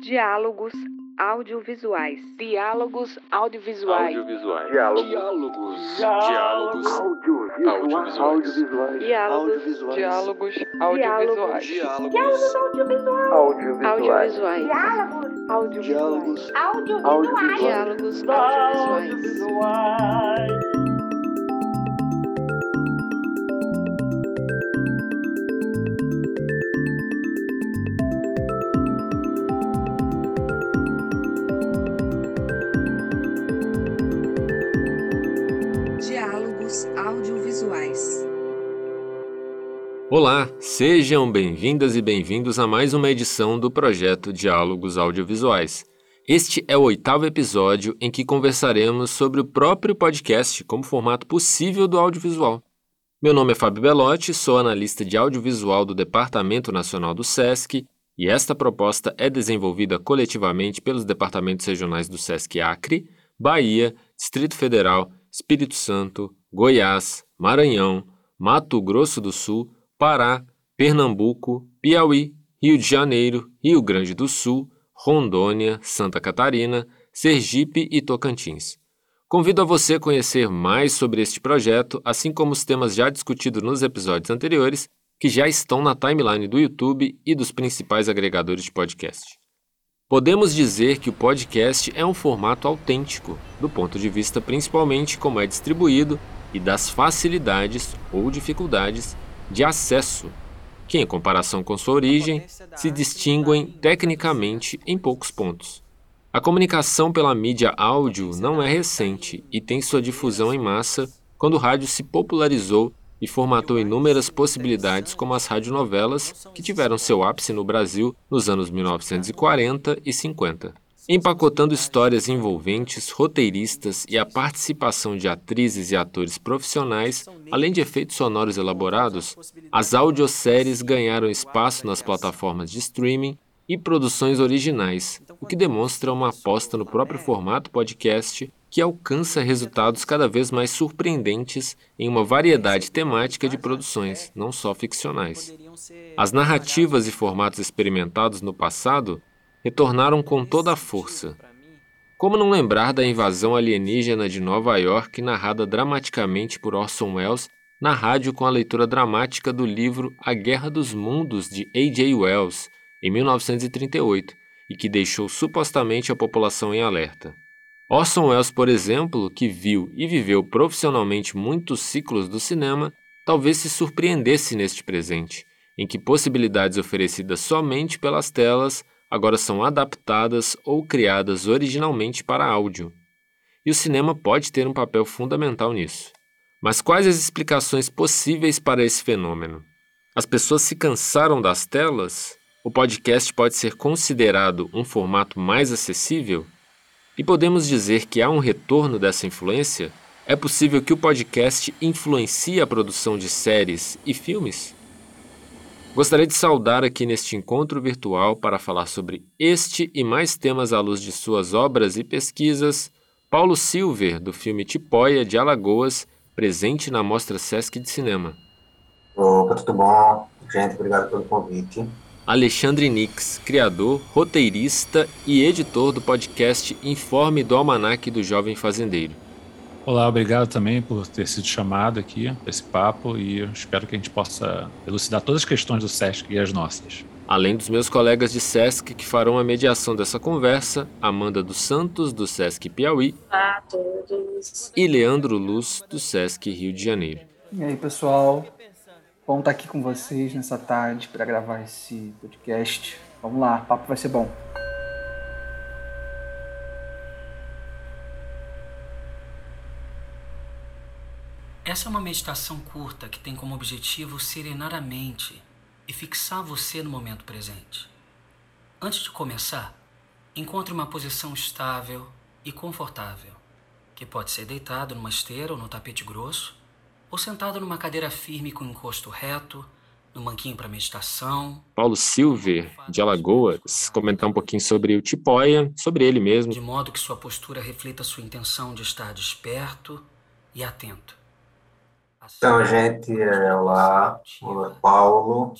Diálogos audiovisuais. Diálogos audiovisuais. Audiovisuais. Diálogos. Diálogos. Audiovisuais. Audiovisuais. Diálogos. Diálogos audiovisuais. Diálogos. Audiovisuais. Audiovisuais. Audiovisuais. Audiovisuais. Diálogos audiovisuais. Olá, sejam bem-vindas e bem-vindos a mais uma edição do projeto Diálogos Audiovisuais. Este é o oitavo episódio em que conversaremos sobre o próprio podcast como formato possível do audiovisual. Meu nome é Fábio Belotti, sou analista de audiovisual do Departamento Nacional do SESC e esta proposta é desenvolvida coletivamente pelos departamentos regionais do SESC Acre, Bahia, Distrito Federal, Espírito Santo, Goiás, Maranhão, Mato Grosso do Sul, Pará, Pernambuco, Piauí, Rio de Janeiro, Rio Grande do Sul, Rondônia, Santa Catarina, Sergipe e Tocantins. Convido a você a conhecer mais sobre este projeto, assim como os temas já discutidos nos episódios anteriores, que já estão na timeline do YouTube e dos principais agregadores de podcast. Podemos dizer que o podcast é um formato autêntico, do ponto de vista principalmente como é distribuído e das facilidades ou dificuldades de acesso, que, em comparação com sua origem, se distinguem tecnicamente em poucos pontos. A comunicação pela mídia áudio não é recente e tem sua difusão em massa quando o rádio se popularizou e formatou inúmeras possibilidades como as radionovelas, que tiveram seu ápice no Brasil nos anos 1940 e 50. Empacotando histórias envolventes, roteiristas e a participação de atrizes e atores profissionais, além de efeitos sonoros elaborados, as audioséries ganharam espaço nas plataformas de streaming e produções originais, o que demonstra uma aposta no próprio formato podcast que alcança resultados cada vez mais surpreendentes em uma variedade temática de produções, não só ficcionais. As narrativas e formatos experimentados no passado retornaram com toda a força. Como não lembrar da invasão alienígena de Nova York, narrada dramaticamente por Orson Welles na rádio com a leitura dramática do livro A Guerra dos Mundos de A.J. Wells, em 1938, e que deixou supostamente a população em alerta. Orson Welles, por exemplo, que viu e viveu profissionalmente muitos ciclos do cinema, talvez se surpreendesse neste presente, em que possibilidades oferecidas somente pelas telas agora são adaptadas ou criadas originalmente para áudio. E o cinema pode ter um papel fundamental nisso. Mas quais as explicações possíveis para esse fenômeno? As pessoas se cansaram das telas? O podcast pode ser considerado um formato mais acessível? E podemos dizer que há um retorno dessa influência? É possível que o podcast influencie a produção de séries e filmes? Gostaria de saudar aqui neste encontro virtual para falar sobre este e mais temas à luz de suas obras e pesquisas, Paulo Silver, do filme Tipóia de Alagoas, presente na Mostra Sesc de Cinema. Opa, tudo bom? Gente, obrigado pelo convite. Alexandre Nix, criador, roteirista e editor do podcast Informe do Almanac do Jovem Fazendeiro. Olá, obrigado também por ter sido chamado aqui para esse papo e eu espero que a gente possa elucidar todas as questões do SESC e as nossas. Além dos meus colegas de SESC que farão a mediação dessa conversa, Amanda dos Santos, do SESC Piauí, Olá a todos. e Leandro Luz, do SESC Rio de Janeiro. E aí, pessoal? Bom estar aqui com vocês nessa tarde para gravar esse podcast. Vamos lá, o papo vai ser bom. Essa é uma meditação curta que tem como objetivo serenar a mente e fixar você no momento presente. Antes de começar, encontre uma posição estável e confortável, que pode ser deitado numa esteira ou no tapete grosso, ou sentado numa cadeira firme com encosto reto, no banquinho para meditação, Paulo Silver, de Alagoas, comentar um pouquinho sobre o Tipóia, sobre ele mesmo. de modo que sua postura reflita sua intenção de estar desperto e atento. Então, gente, é, olá, olá, Paulo.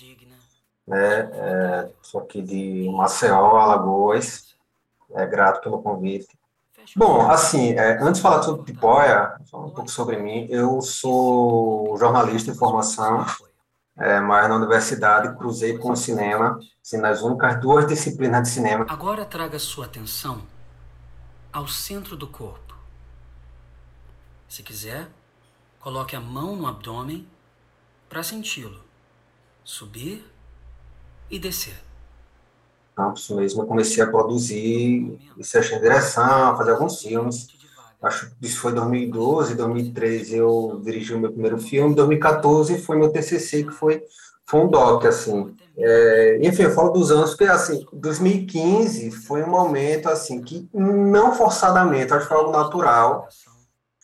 né? É, sou aqui de Maceió, Alagoas. É grato pelo convite. Bom, assim, é, antes de falar sobre Tipóia, falar um pouco sobre mim, eu sou jornalista de formação, é, mas na universidade cruzei com o cinema, assim, nas únicas duas disciplinas de cinema. Agora traga sua atenção ao centro do corpo. Se quiser, coloque a mão no abdômen para senti-lo subir e descer. Campos mesmo, eu comecei a produzir, comecei a em direção, a fazer alguns filmes. Acho que isso foi 2012, 2013 eu dirigi o meu primeiro filme, 2014 foi meu TCC, que foi, foi um doc, assim. É, enfim, eu falo dos anos, porque, assim, 2015 foi um momento, assim, que não forçadamente, acho que foi algo natural,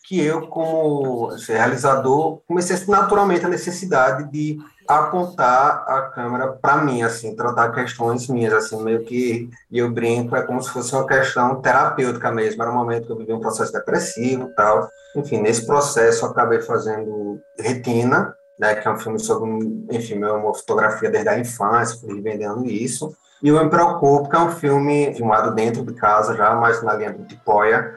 que eu, como assim, realizador, comecei naturalmente a necessidade de apontar a câmera para mim, assim, tratar questões minhas, assim, meio que eu brinco, é como se fosse uma questão terapêutica mesmo. Era um momento que eu vivi um processo depressivo, tal. Enfim, nesse processo eu acabei fazendo Retina, né, que é um filme sobre, enfim, uma fotografia desde a infância, fui vendendo isso. E o Me Preocupo, que é um filme filmado dentro de casa já, mas na linha do Tipóia,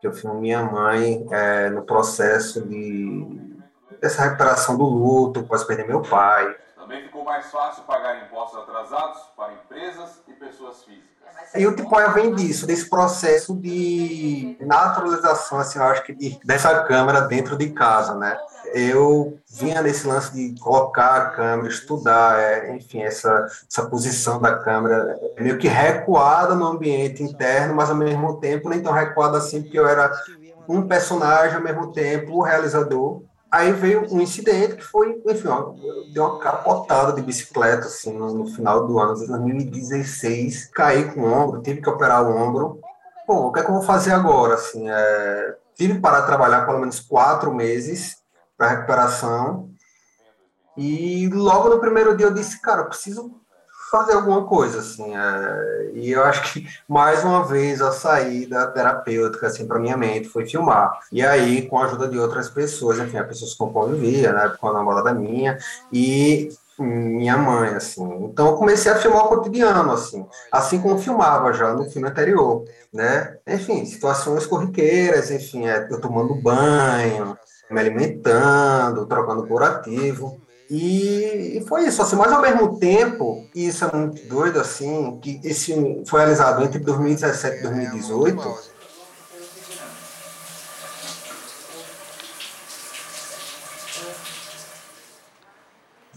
que eu filmo minha mãe é, no processo de dessa recuperação do luto, após perder meu pai. Também ficou mais fácil pagar impostos atrasados para empresas e pessoas físicas. E o Tipoia vem disso, desse processo de naturalização, assim, eu acho que de, dessa câmera dentro de casa, né? Eu vinha nesse lance de colocar a câmera, estudar, é, enfim, essa, essa posição da câmera meio que recuada no ambiente interno, mas ao mesmo tempo nem tão recuada assim, porque eu era um personagem, ao mesmo tempo o realizador, Aí veio um incidente que foi, enfim, ó, deu uma capotada de bicicleta, assim, no, no, final do ano de 2016. Caí com o ombro, tive que operar o ombro. Pô, o que é que eu vou fazer agora? Assim, é, tive que parar de trabalhar pelo menos quatro meses para recuperação. E logo no primeiro dia eu disse, cara, eu preciso fazer alguma coisa, assim. É, e eu acho que, mais uma vez, a saída terapêutica, assim, para minha mente foi filmar. E aí, com a ajuda de outras pessoas, enfim, as pessoas com quem eu vivia, né, com a namorada minha, e minha mãe, assim. Então, eu comecei a filmar o cotidiano, assim, assim como filmava já no filme anterior, né? Enfim, situações corriqueiras, enfim, é, eu tomando banho, me alimentando, trocando curativo. E, foi isso, assim, mas ao mesmo tempo, e isso é muito doido, assim, que esse foi realizado entre 2017 e 2018.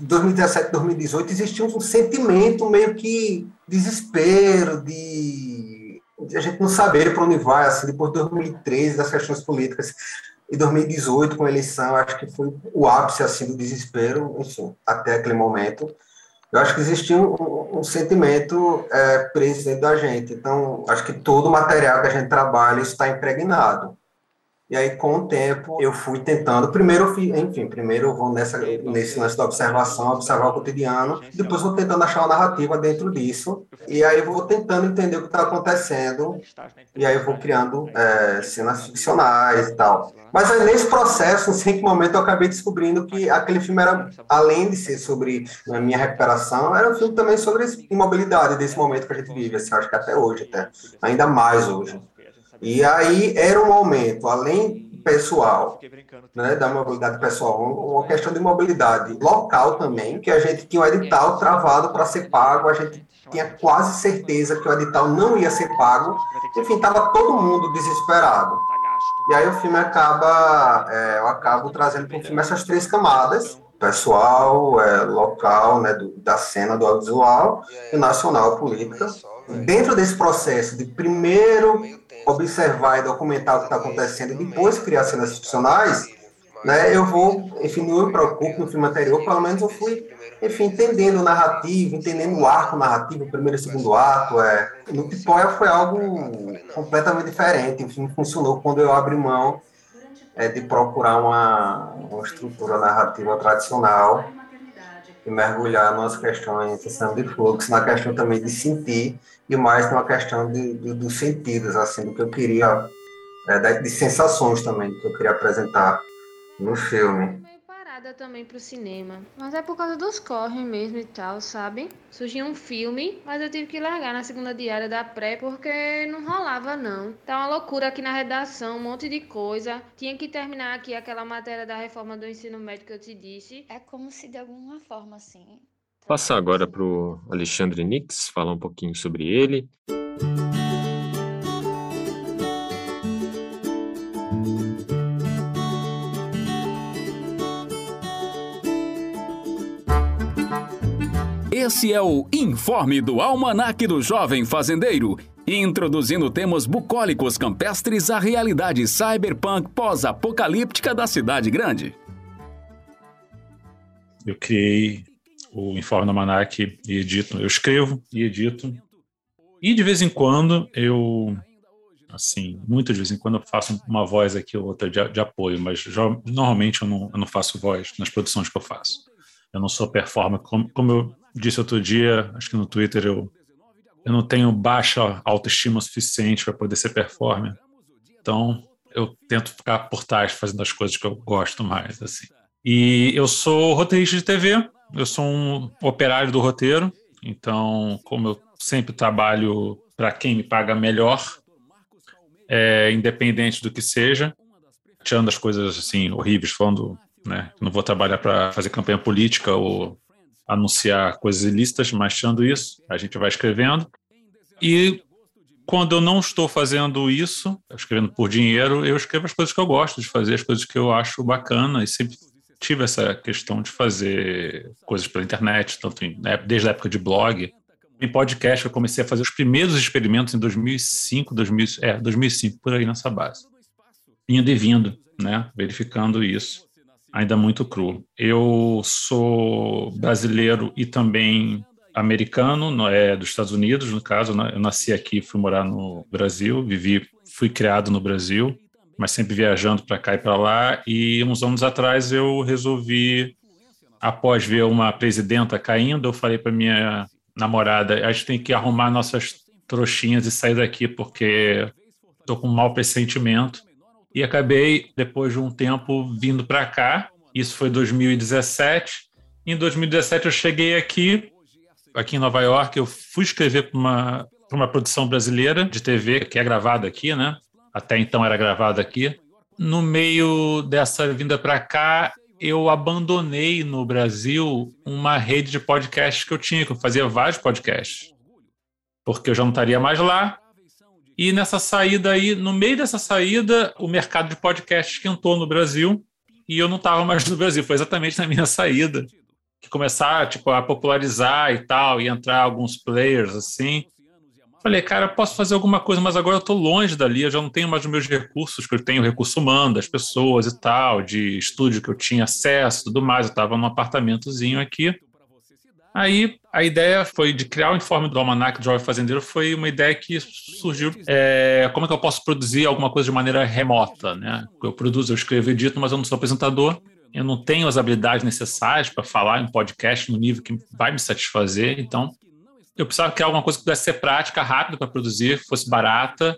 Em 2017 2018 existia um sentimento meio que desespero, de, de a gente não saber para onde vai, assim, depois de 2013, das questões políticas em 2018, com a eleição, acho que foi o ápice assim, do desespero, enfim, até aquele momento. Eu acho que existia um, um sentimento é, preso dentro da gente. Então, acho que todo o material que a gente trabalha está impregnado. E aí, com o tempo, eu fui tentando. Primeiro, enfim, primeiro eu vou nessa, nesse lance da observação, observar o cotidiano. Depois, vou tentando achar uma narrativa dentro disso. E aí, vou tentando entender o que está acontecendo. E aí, eu vou criando é, cenas ficcionais e tal. Mas aí, nesse processo, em que momento, eu acabei descobrindo que aquele filme era, além de ser sobre a minha recuperação, era um filme também sobre imobilidade desse momento que a gente vive. Assim, acho que até hoje, até. Ainda mais hoje. E aí era um momento, além pessoal, né, da mobilidade pessoal, uma questão de mobilidade local também, que a gente tinha um edital travado para ser pago, a gente tinha quase certeza que o edital não ia ser pago, enfim, estava todo mundo desesperado. E aí o filme acaba, é, eu acabo trazendo para o filme essas três camadas, pessoal, é, local, né, do, da cena do audiovisual, e nacional, política. Dentro desse processo de primeiro observar e documentar o que está acontecendo e depois criar cenas ficcionais, né, eu vou, enfim, não me preocupo no filme anterior, pelo menos eu fui, enfim, entendendo o narrativo, entendendo o arco narrativo, o primeiro e o segundo ato. É. No Pipoia foi algo completamente diferente, o filme funcionou quando eu abri mão é, de procurar uma, uma estrutura narrativa tradicional e mergulhar nas questões questão de fluxo, na questão também de sentir e mais numa questão de, de, dos sentidos, assim, do que eu queria, é, de sensações também, que eu queria apresentar no filme. Animada também pro cinema. Mas é por causa dos corres mesmo e tal, sabe? Surgiu um filme, mas eu tive que largar na segunda diária da pré porque não rolava não. Tá uma loucura aqui na redação, um monte de coisa. Tinha que terminar aqui aquela matéria da reforma do ensino médio que eu te disse. É como se de alguma forma assim. Passar agora pro Alexandre Nix, falar um pouquinho sobre ele. Esse é o Informe do Almanac do Jovem Fazendeiro, introduzindo temas bucólicos campestres à realidade cyberpunk pós-apocalíptica da cidade grande. Eu criei o Informe do Almanac e edito. Eu escrevo e edito. E de vez em quando eu, assim, muito de vez em quando eu faço uma voz aqui ou outra de, de apoio, mas já, normalmente eu não, eu não faço voz nas produções que eu faço. Eu não sou performer, como, como eu disse outro dia, acho que no Twitter, eu, eu não tenho baixa autoestima suficiente para poder ser performer. Então, eu tento ficar por trás fazendo as coisas que eu gosto mais, assim. E eu sou roteirista de TV, eu sou um operário do roteiro, então, como eu sempre trabalho para quem me paga melhor, é, independente do que seja, tirando as coisas assim horríveis, falando, né, não vou trabalhar para fazer campanha política ou anunciar coisas ilícitas, mas tirando isso, a gente vai escrevendo. E quando eu não estou fazendo isso, escrevendo por dinheiro, eu escrevo as coisas que eu gosto de fazer, as coisas que eu acho bacana, e sempre tive essa questão de fazer coisas pela internet, tanto em, né, desde a época de blog. Em podcast, eu comecei a fazer os primeiros experimentos em 2005, 2000, é, 2005, por aí nessa base. Indo e vindo, né, verificando isso ainda muito cru. Eu sou brasileiro e também americano, é dos Estados Unidos, no caso, né? eu nasci aqui, fui morar no Brasil, vivi, fui criado no Brasil, mas sempre viajando para cá e para lá. E uns anos atrás eu resolvi, após ver uma presidenta caindo, eu falei para minha namorada, a gente tem que arrumar nossas trouxinhas e sair daqui porque estou com um mau pressentimento e acabei, depois de um tempo, vindo para cá. Isso foi 2017. Em 2017 eu cheguei aqui, aqui em Nova York, eu fui escrever para uma, uma produção brasileira de TV, que é gravada aqui, né? Até então era gravada aqui. No meio dessa vinda para cá, eu abandonei no Brasil uma rede de podcasts que eu tinha, que eu fazia vários podcasts. Porque eu já não estaria mais lá, e nessa saída aí, no meio dessa saída, o mercado de podcast esquentou no Brasil e eu não estava mais no Brasil. Foi exatamente na minha saída que começar tipo, a popularizar e tal, e entrar alguns players assim. Falei, cara, posso fazer alguma coisa, mas agora eu estou longe dali, eu já não tenho mais os meus recursos, que eu tenho recurso humano das pessoas e tal, de estúdio que eu tinha acesso tudo mais. Eu estava num apartamentozinho aqui. Aí a ideia foi de criar o informe do Almanac Jovem Fazendeiro foi uma ideia que surgiu é, como é que eu posso produzir alguma coisa de maneira remota, né? Eu produzo, eu escrevo, edito, mas eu não sou apresentador, eu não tenho as habilidades necessárias para falar em podcast no nível que vai me satisfazer, então eu precisava criar alguma coisa que pudesse ser prática, rápida para produzir, fosse barata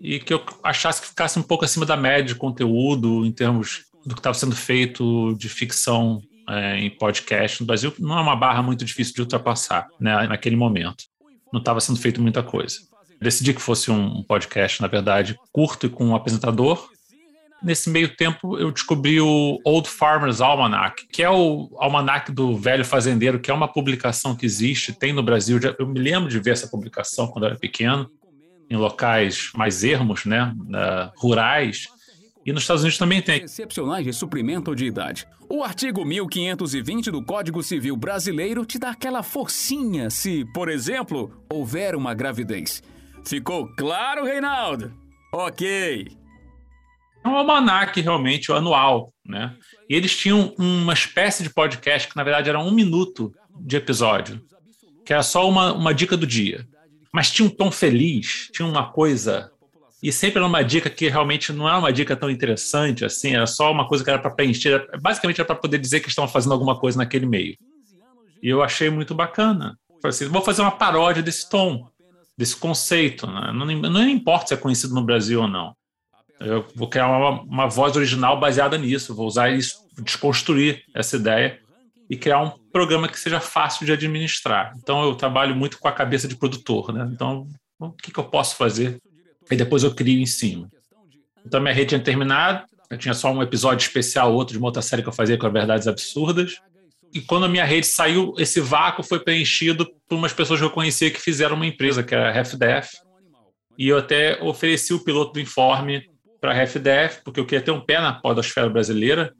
e que eu achasse que ficasse um pouco acima da média de conteúdo em termos do que estava sendo feito de ficção é, em podcast no Brasil não é uma barra muito difícil de ultrapassar né, naquele momento. Não estava sendo feito muita coisa. Decidi que fosse um podcast, na verdade, curto e com um apresentador. Nesse meio tempo, eu descobri o Old Farmer's Almanac, que é o almanac do velho fazendeiro, que é uma publicação que existe, tem no Brasil. Eu me lembro de ver essa publicação quando eu era pequeno, em locais mais ermos, né, rurais e nos Estados Unidos também tem. Excepcionais de suprimento de idade. O artigo 1520 do Código Civil Brasileiro te dá aquela forcinha se, por exemplo, houver uma gravidez. Ficou claro, Reinaldo? Ok. É um almanac realmente anual, né? E eles tinham uma espécie de podcast que, na verdade, era um minuto de episódio, que era só uma, uma dica do dia. Mas tinha um tom feliz, tinha uma coisa e sempre era uma dica que realmente não é uma dica tão interessante assim, era só uma coisa que era para preencher, basicamente era para poder dizer que estavam fazendo alguma coisa naquele meio. E eu achei muito bacana. Falei assim, vou fazer uma paródia desse tom, desse conceito. Né? Não, não importa se é conhecido no Brasil ou não. Eu vou criar uma, uma voz original baseada nisso, vou usar isso, desconstruir essa ideia e criar um programa que seja fácil de administrar. Então eu trabalho muito com a cabeça de produtor, né? Então o que, que eu posso fazer? E depois eu crio em cima. Então minha rede tinha terminado, eu tinha só um episódio especial, outro de uma outra série que eu fazia com Verdades Absurdas. E quando a minha rede saiu, esse vácuo foi preenchido por umas pessoas que eu conhecia que fizeram uma empresa, que era a RefDef. E eu até ofereci o piloto do informe para a RefDef, porque eu queria ter um pé na podosfera brasileira,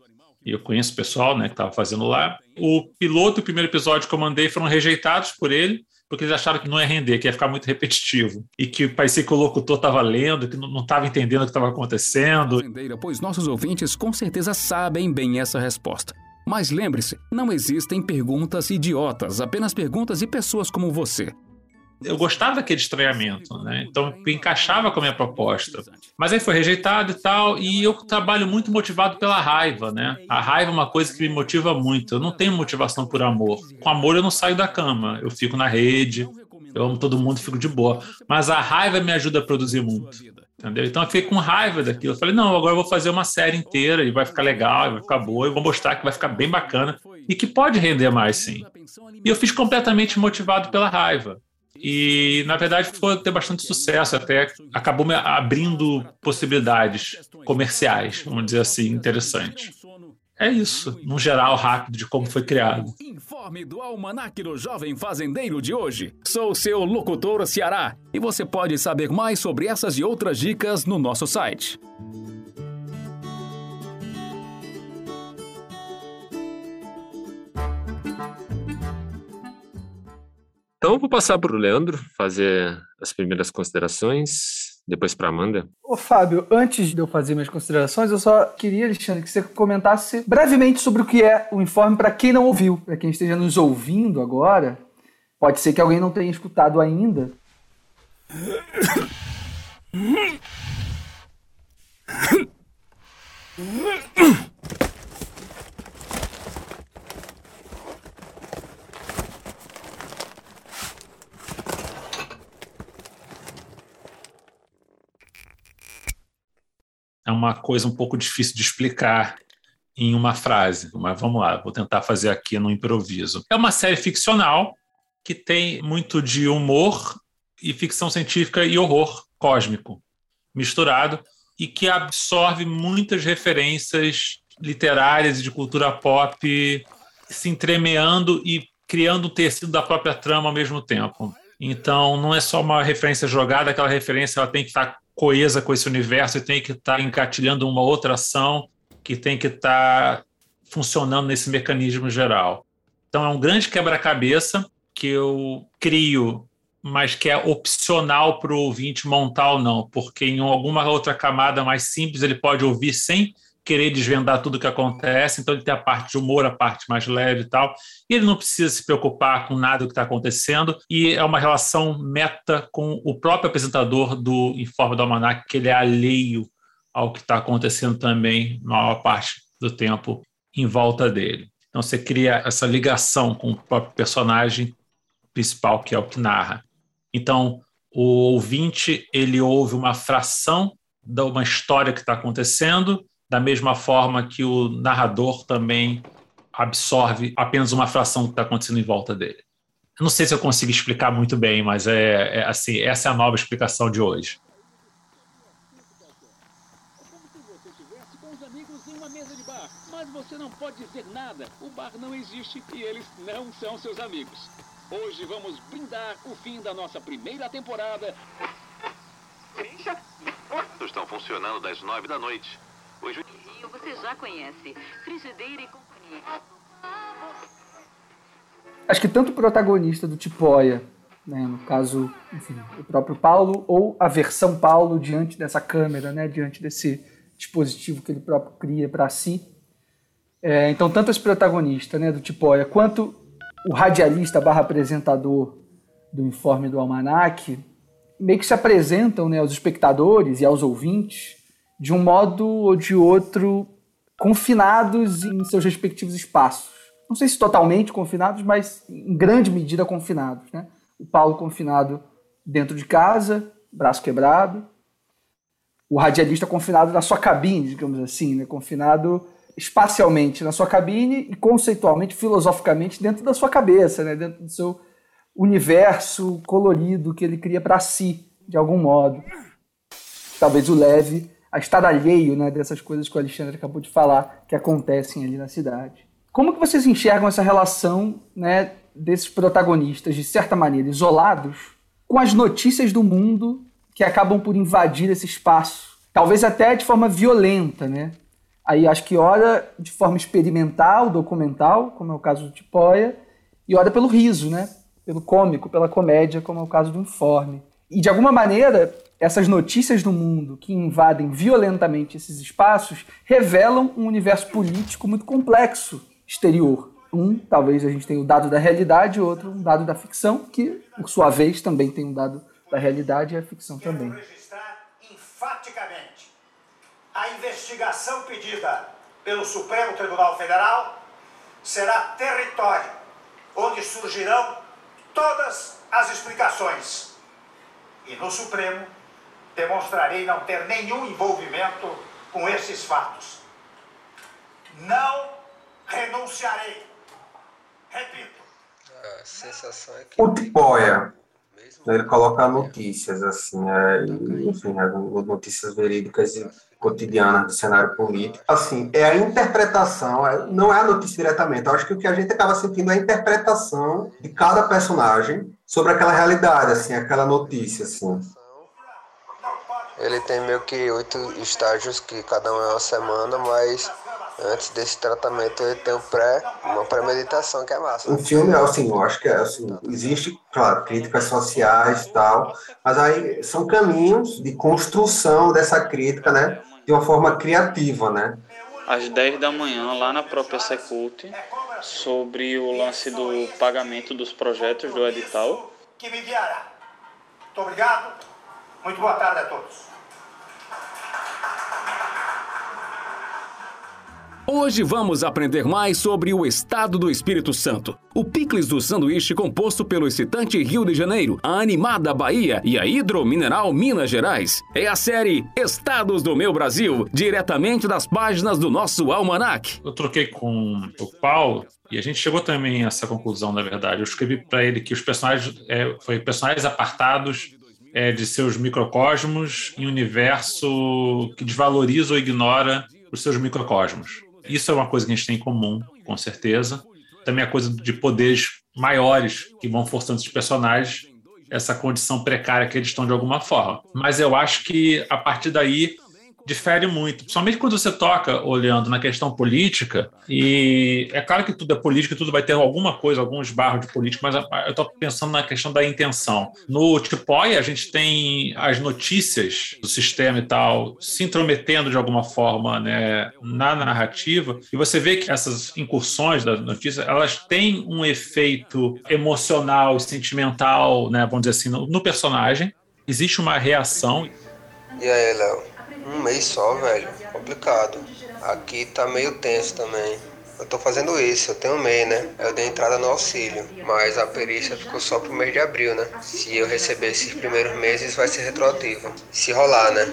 e eu conheço o pessoal né, que estava fazendo lá. O piloto o primeiro episódio que eu mandei foram rejeitados por ele, porque eles acharam que não ia render, que ia ficar muito repetitivo. E que parecia que o locutor estava lendo, que não estava entendendo o que estava acontecendo. Pois nossos ouvintes com certeza sabem bem essa resposta. Mas lembre-se, não existem perguntas idiotas, apenas perguntas de pessoas como você. Eu gostava daquele estranhamento, né? Então encaixava com a minha proposta. Mas aí foi rejeitado e tal, e eu trabalho muito motivado pela raiva, né? A raiva é uma coisa que me motiva muito. Eu não tenho motivação por amor. Com amor eu não saio da cama, eu fico na rede, eu amo todo mundo, fico de boa. Mas a raiva me ajuda a produzir muito. Entendeu? Então eu fiquei com raiva daquilo. Eu falei, não, agora eu vou fazer uma série inteira e vai ficar legal, vai ficar boa, eu vou mostrar que vai ficar bem bacana e que pode render mais, sim. E eu fiz completamente motivado pela raiva. E, na verdade, foi ter bastante sucesso, até acabou abrindo possibilidades comerciais, vamos dizer assim, interessantes. É isso, num geral rápido de como foi criado. Informe do Almanac do Jovem Fazendeiro de hoje. Sou seu locutor Ceará e você pode saber mais sobre essas e outras dicas no nosso site. Então, vou passar para o Leandro fazer as primeiras considerações, depois para Amanda. Ô, Fábio, antes de eu fazer minhas considerações, eu só queria, Alexandre, que você comentasse brevemente sobre o que é o informe para quem não ouviu, para quem esteja nos ouvindo agora. Pode ser que alguém não tenha escutado ainda. Uma coisa um pouco difícil de explicar em uma frase, mas vamos lá, vou tentar fazer aqui no improviso. É uma série ficcional que tem muito de humor e ficção científica e horror cósmico misturado e que absorve muitas referências literárias e de cultura pop se entremeando e criando um tecido da própria trama ao mesmo tempo. Então, não é só uma referência jogada, aquela referência ela tem que estar coesa com esse universo e tem que estar tá encatilhando uma outra ação que tem que estar tá funcionando nesse mecanismo geral. Então é um grande quebra-cabeça que eu crio, mas que é opcional para o ouvinte montar ou não, porque em alguma outra camada mais simples ele pode ouvir sem querer desvendar tudo o que acontece, então ele tem a parte de humor, a parte mais leve e tal, e ele não precisa se preocupar com nada do que está acontecendo, e é uma relação meta com o próprio apresentador do Informe do Almanac, que ele é alheio ao que está acontecendo também, na maior parte do tempo, em volta dele. Então você cria essa ligação com o próprio personagem principal, que é o que narra. Então, o ouvinte, ele ouve uma fração de uma história que está acontecendo, da mesma forma que o narrador também absorve apenas uma fração do que está acontecendo em volta dele. Eu não sei se eu consigo explicar muito bem, mas é, é assim, essa é a nova explicação de hoje. Você não pode dizer nada. O bar não existe e eles não são seus amigos. Hoje vamos brindar o fim da nossa primeira temporada. Estão funcionando das nove da noite. Hoje você já conhece. Frigideira e companhia. Acho que tanto o protagonista do Tipóia, né, no caso, enfim, o próprio Paulo, ou a versão Paulo diante dessa câmera, né, diante desse dispositivo que ele próprio cria para si. É, então, tanto esse protagonista né, do Tipóia, quanto o radialista barra apresentador do informe do Almanac, meio que se apresentam né, aos espectadores e aos ouvintes de um modo ou de outro, confinados em seus respectivos espaços. Não sei se totalmente confinados, mas em grande medida confinados. Né? O Paulo confinado dentro de casa, braço quebrado. o radialista confinado na sua cabine, digamos assim, né? confinado espacialmente na sua cabine e conceitualmente, filosoficamente, dentro da sua cabeça, né? dentro do seu universo colorido que ele cria para si, de algum modo. Talvez o leve a estar alheio né, dessas coisas que o Alexandre acabou de falar que acontecem ali na cidade. Como que vocês enxergam essa relação né, desses protagonistas, de certa maneira, isolados, com as notícias do mundo que acabam por invadir esse espaço? Talvez até de forma violenta, né? Aí acho que ora de forma experimental, documental, como é o caso do Tipoia, e ora pelo riso, né? Pelo cômico, pela comédia, como é o caso do Informe. E de alguma maneira, essas notícias do mundo que invadem violentamente esses espaços revelam um universo político muito complexo exterior. Um, talvez a gente tenha o dado da realidade, outro, um dado da ficção, que, por sua vez, também tem um dado da realidade e a ficção também. registrar enfaticamente a investigação pedida pelo Supremo Tribunal Federal será território onde surgirão todas as explicações. E no Supremo demonstrarei não ter nenhum envolvimento com esses fatos. Não renunciarei. Repito. A sensação é que. O Tipoia, ele coloca notícias, assim, é, e, enfim, as notícias verídicas e cotidianas do cenário político. Assim, é a interpretação, é, não é a notícia diretamente. Eu acho que o que a gente acaba sentindo é a interpretação de cada personagem sobre aquela realidade, assim, aquela notícia, assim. Ele tem meio que oito estágios, que cada um é uma semana, mas antes desse tratamento ele tem um pré, uma premeditação que é massa. Um filme, assim, eu acho que é, assim, existe, claro, críticas sociais e tal, mas aí são caminhos de construção dessa crítica, né, de uma forma criativa, né. Às 10 da manhã, lá na própria Secult, sobre o lance do pagamento dos projetos do edital. Que me guiará. Muito obrigado. Muito boa tarde a todos. Hoje vamos aprender mais sobre o estado do Espírito Santo, o picles do sanduíche composto pelo excitante Rio de Janeiro, a animada Bahia e a hidromineral Minas Gerais. É a série Estados do Meu Brasil, diretamente das páginas do nosso almanac. Eu troquei com o Paulo e a gente chegou também a essa conclusão, na verdade. Eu escrevi para ele que os personagens é, foi personagens apartados é, de seus microcosmos em um universo que desvaloriza ou ignora os seus microcosmos. Isso é uma coisa que a gente tem em comum, com certeza. Também a coisa de poderes maiores que vão forçando esses personagens essa condição precária que eles estão de alguma forma. Mas eu acho que a partir daí difere muito, principalmente quando você toca olhando na questão política, e é claro que tudo é política, tudo vai ter alguma coisa, alguns barros de política, mas eu estou pensando na questão da intenção. No Tipoia, a gente tem as notícias do sistema e tal se intrometendo de alguma forma né, na narrativa, e você vê que essas incursões das notícias, elas têm um efeito emocional, sentimental, né, vamos dizer assim, no, no personagem, existe uma reação. E aí, Léo? Um mês só, velho. Complicado. Aqui tá meio tenso também. Eu tô fazendo isso, eu tenho um mês, né? Eu dei entrada no auxílio, mas a perícia ficou só pro mês de abril, né? Se eu receber esses primeiros meses, vai ser retroativa. Se rolar, né?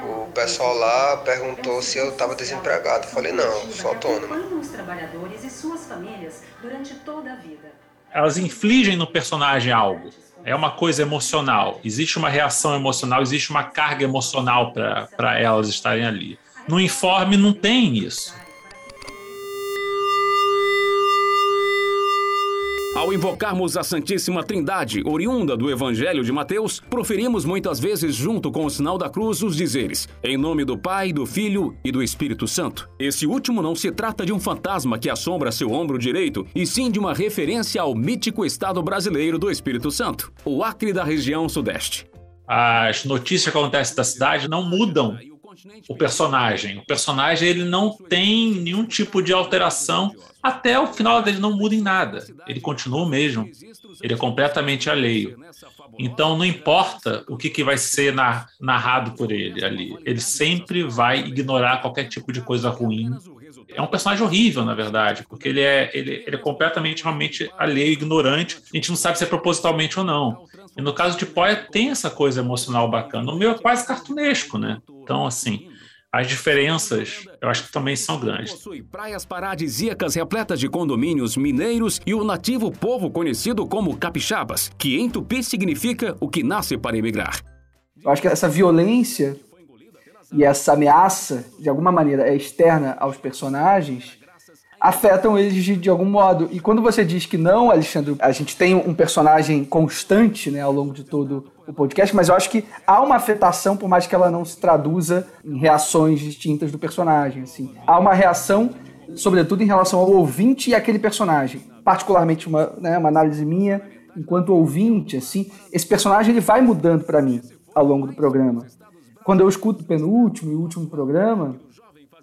O pessoal lá perguntou se eu tava desempregado. Eu falei, não, sou autônomo. os trabalhadores e suas famílias durante toda a vida. Elas infligem no personagem algo é uma coisa emocional. Existe uma reação emocional, existe uma carga emocional para elas estarem ali. No informe não tem isso. Ao invocarmos a Santíssima Trindade, oriunda do Evangelho de Mateus, proferimos muitas vezes, junto com o sinal da cruz, os dizeres: Em nome do Pai, do Filho e do Espírito Santo. Esse último não se trata de um fantasma que assombra seu ombro direito, e sim de uma referência ao mítico Estado brasileiro do Espírito Santo, o Acre da região Sudeste. As notícias que acontecem da cidade não mudam o personagem. O personagem ele não tem nenhum tipo de alteração até o final dele não muda em nada. Ele continua o mesmo. Ele é completamente alheio. Então não importa o que, que vai ser narrado por ele ali. Ele sempre vai ignorar qualquer tipo de coisa ruim é um personagem horrível, na verdade, porque ele é, ele, ele é completamente realmente alheio, ignorante, a gente não sabe se é propositalmente ou não. E no caso de Poia tem essa coisa emocional bacana. O meu é quase cartunesco, né? Então, assim, as diferenças eu acho que também são grandes. Possui praias paradisíacas repletas de condomínios mineiros e o nativo povo conhecido como capixabas, que em tupi significa o que nasce para emigrar. Eu acho que essa violência e essa ameaça, de alguma maneira, é externa aos personagens, afetam eles de, de, algum modo. E quando você diz que não, Alexandre, a gente tem um personagem constante né, ao longo de todo o podcast, mas eu acho que há uma afetação, por mais que ela não se traduza em reações distintas do personagem. Assim. Há uma reação, sobretudo em relação ao ouvinte e aquele personagem. Particularmente uma, né, uma análise minha, enquanto ouvinte, assim, esse personagem ele vai mudando para mim ao longo do programa. Quando eu escuto o penúltimo e último programa,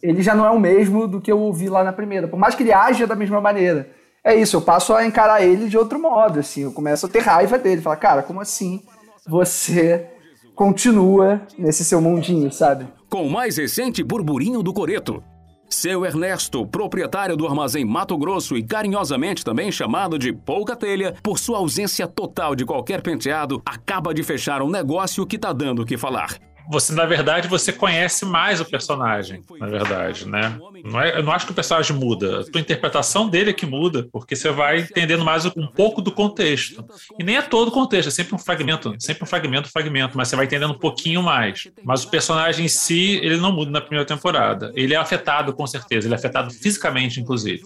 ele já não é o mesmo do que eu ouvi lá na primeira. Por mais que ele haja da mesma maneira. É isso, eu passo a encarar ele de outro modo, assim. Eu começo a ter raiva dele. Falar, cara, como assim você continua nesse seu mundinho, sabe? Com o mais recente burburinho do Coreto. Seu Ernesto, proprietário do armazém Mato Grosso e carinhosamente também chamado de Pouca Telha, por sua ausência total de qualquer penteado, acaba de fechar um negócio que tá dando o que falar você na verdade você conhece mais o personagem, na verdade, né? Não é, eu não acho que o personagem muda, a tua interpretação dele é que muda, porque você vai entendendo mais um pouco do contexto. E nem é todo o contexto, é sempre um fragmento, sempre um fragmento, fragmento, mas você vai entendendo um pouquinho mais. Mas o personagem em si, ele não muda na primeira temporada. Ele é afetado com certeza, ele é afetado fisicamente inclusive.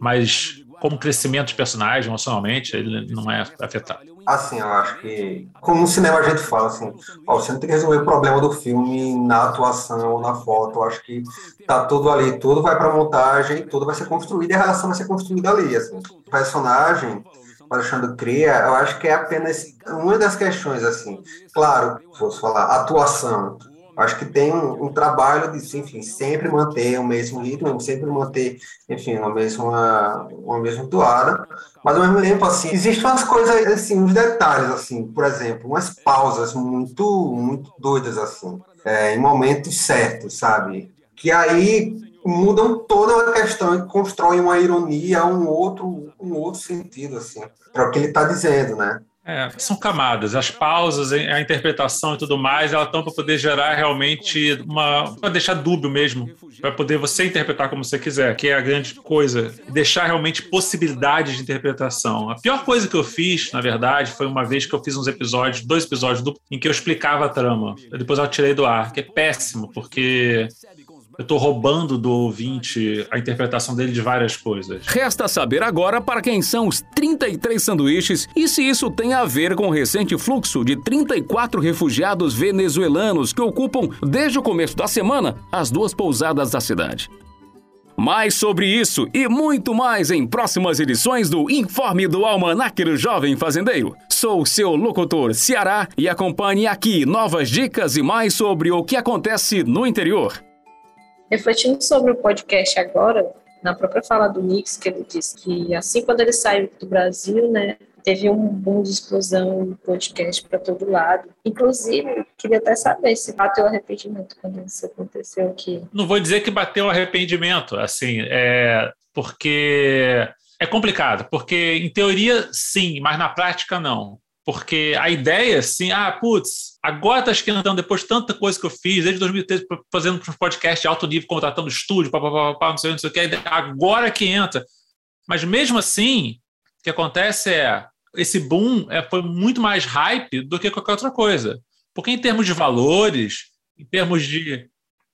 Mas como crescimento de personagem, emocionalmente, ele não é afetado. Assim, eu acho que, como no cinema a gente fala, assim, ó, você não tem que resolver o problema do filme na atuação ou na foto, eu acho que tá tudo ali, tudo vai para montagem, tudo vai ser construído e a relação vai ser construída ali, assim. O personagem, o Alexandre cria, eu acho que é apenas uma das questões, assim. Claro, fosse falar atuação, acho que tem um, um, trabalho de, enfim, sempre manter o mesmo ritmo, sempre manter, enfim, uma mesma, uma mesma toada, mas ao mesmo tempo, assim, existem umas coisas, assim, uns detalhes, assim, por exemplo, umas pausas muito, muito doidas, assim, é, em momentos certos, sabe? Que aí mudam toda a questão e constroem uma ironia, um outro, um outro sentido, assim, para o que ele está dizendo, né? É, são camadas, as pausas, a interpretação e tudo mais, elas estão para poder gerar realmente uma. para deixar dúbio mesmo, para poder você interpretar como você quiser, que é a grande coisa, deixar realmente possibilidades de interpretação. A pior coisa que eu fiz, na verdade, foi uma vez que eu fiz uns episódios, dois episódios, em que eu explicava a trama. Depois eu tirei do ar, que é péssimo, porque eu estou roubando do ouvinte a interpretação dele de várias coisas. Resta saber agora para quem são os 33 sanduíches e se isso tem a ver com o recente fluxo de 34 refugiados venezuelanos que ocupam, desde o começo da semana, as duas pousadas da cidade. Mais sobre isso e muito mais em próximas edições do Informe do Almanac do Jovem Fazendeiro. Sou seu locutor Ceará e acompanhe aqui novas dicas e mais sobre o que acontece no interior. Refletindo sobre o podcast agora, na própria fala do Nix, que ele disse que assim quando ele saiu do Brasil, né, teve um boom de explosão do podcast para todo lado. Inclusive, queria até saber se bateu arrependimento quando isso aconteceu aqui. Não vou dizer que bateu arrependimento, assim, é porque é complicado, porque em teoria sim, mas na prática não. Porque a ideia, assim, ah, putz, agora tá esquentando, depois de tanta coisa que eu fiz, desde 2013, fazendo uns podcasts de alto nível, contratando estúdio, papapá, não sei, não sei o que, agora que entra. Mas mesmo assim, o que acontece é, esse boom é, foi muito mais hype do que qualquer outra coisa. Porque em termos de valores, em termos de,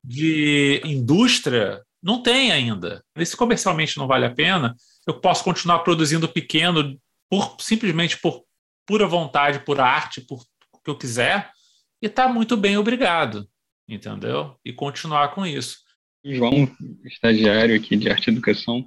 de indústria, não tem ainda. E se comercialmente não vale a pena, eu posso continuar produzindo pequeno por simplesmente por pura vontade, por arte, por o que eu quiser, e tá muito bem, obrigado, entendeu? E continuar com isso. João, estagiário aqui de arte e educação,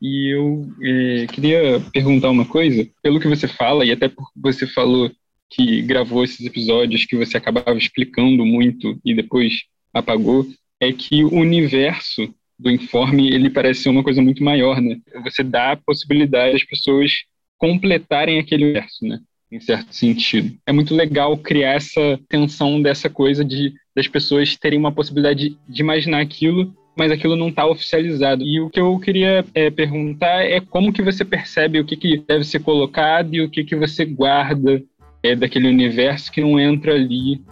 e eu é, queria perguntar uma coisa, pelo que você fala, e até porque você falou que gravou esses episódios que você acabava explicando muito e depois apagou, é que o universo do informe ele parece ser uma coisa muito maior, né? Você dá a possibilidade às pessoas completarem aquele universo, né? Em certo sentido. É muito legal criar essa tensão dessa coisa de das pessoas terem uma possibilidade de, de imaginar aquilo mas aquilo não está oficializado. E o que eu queria é, perguntar é como que você percebe o que, que deve ser colocado e o que, que você guarda é, daquele universo que não entra ali.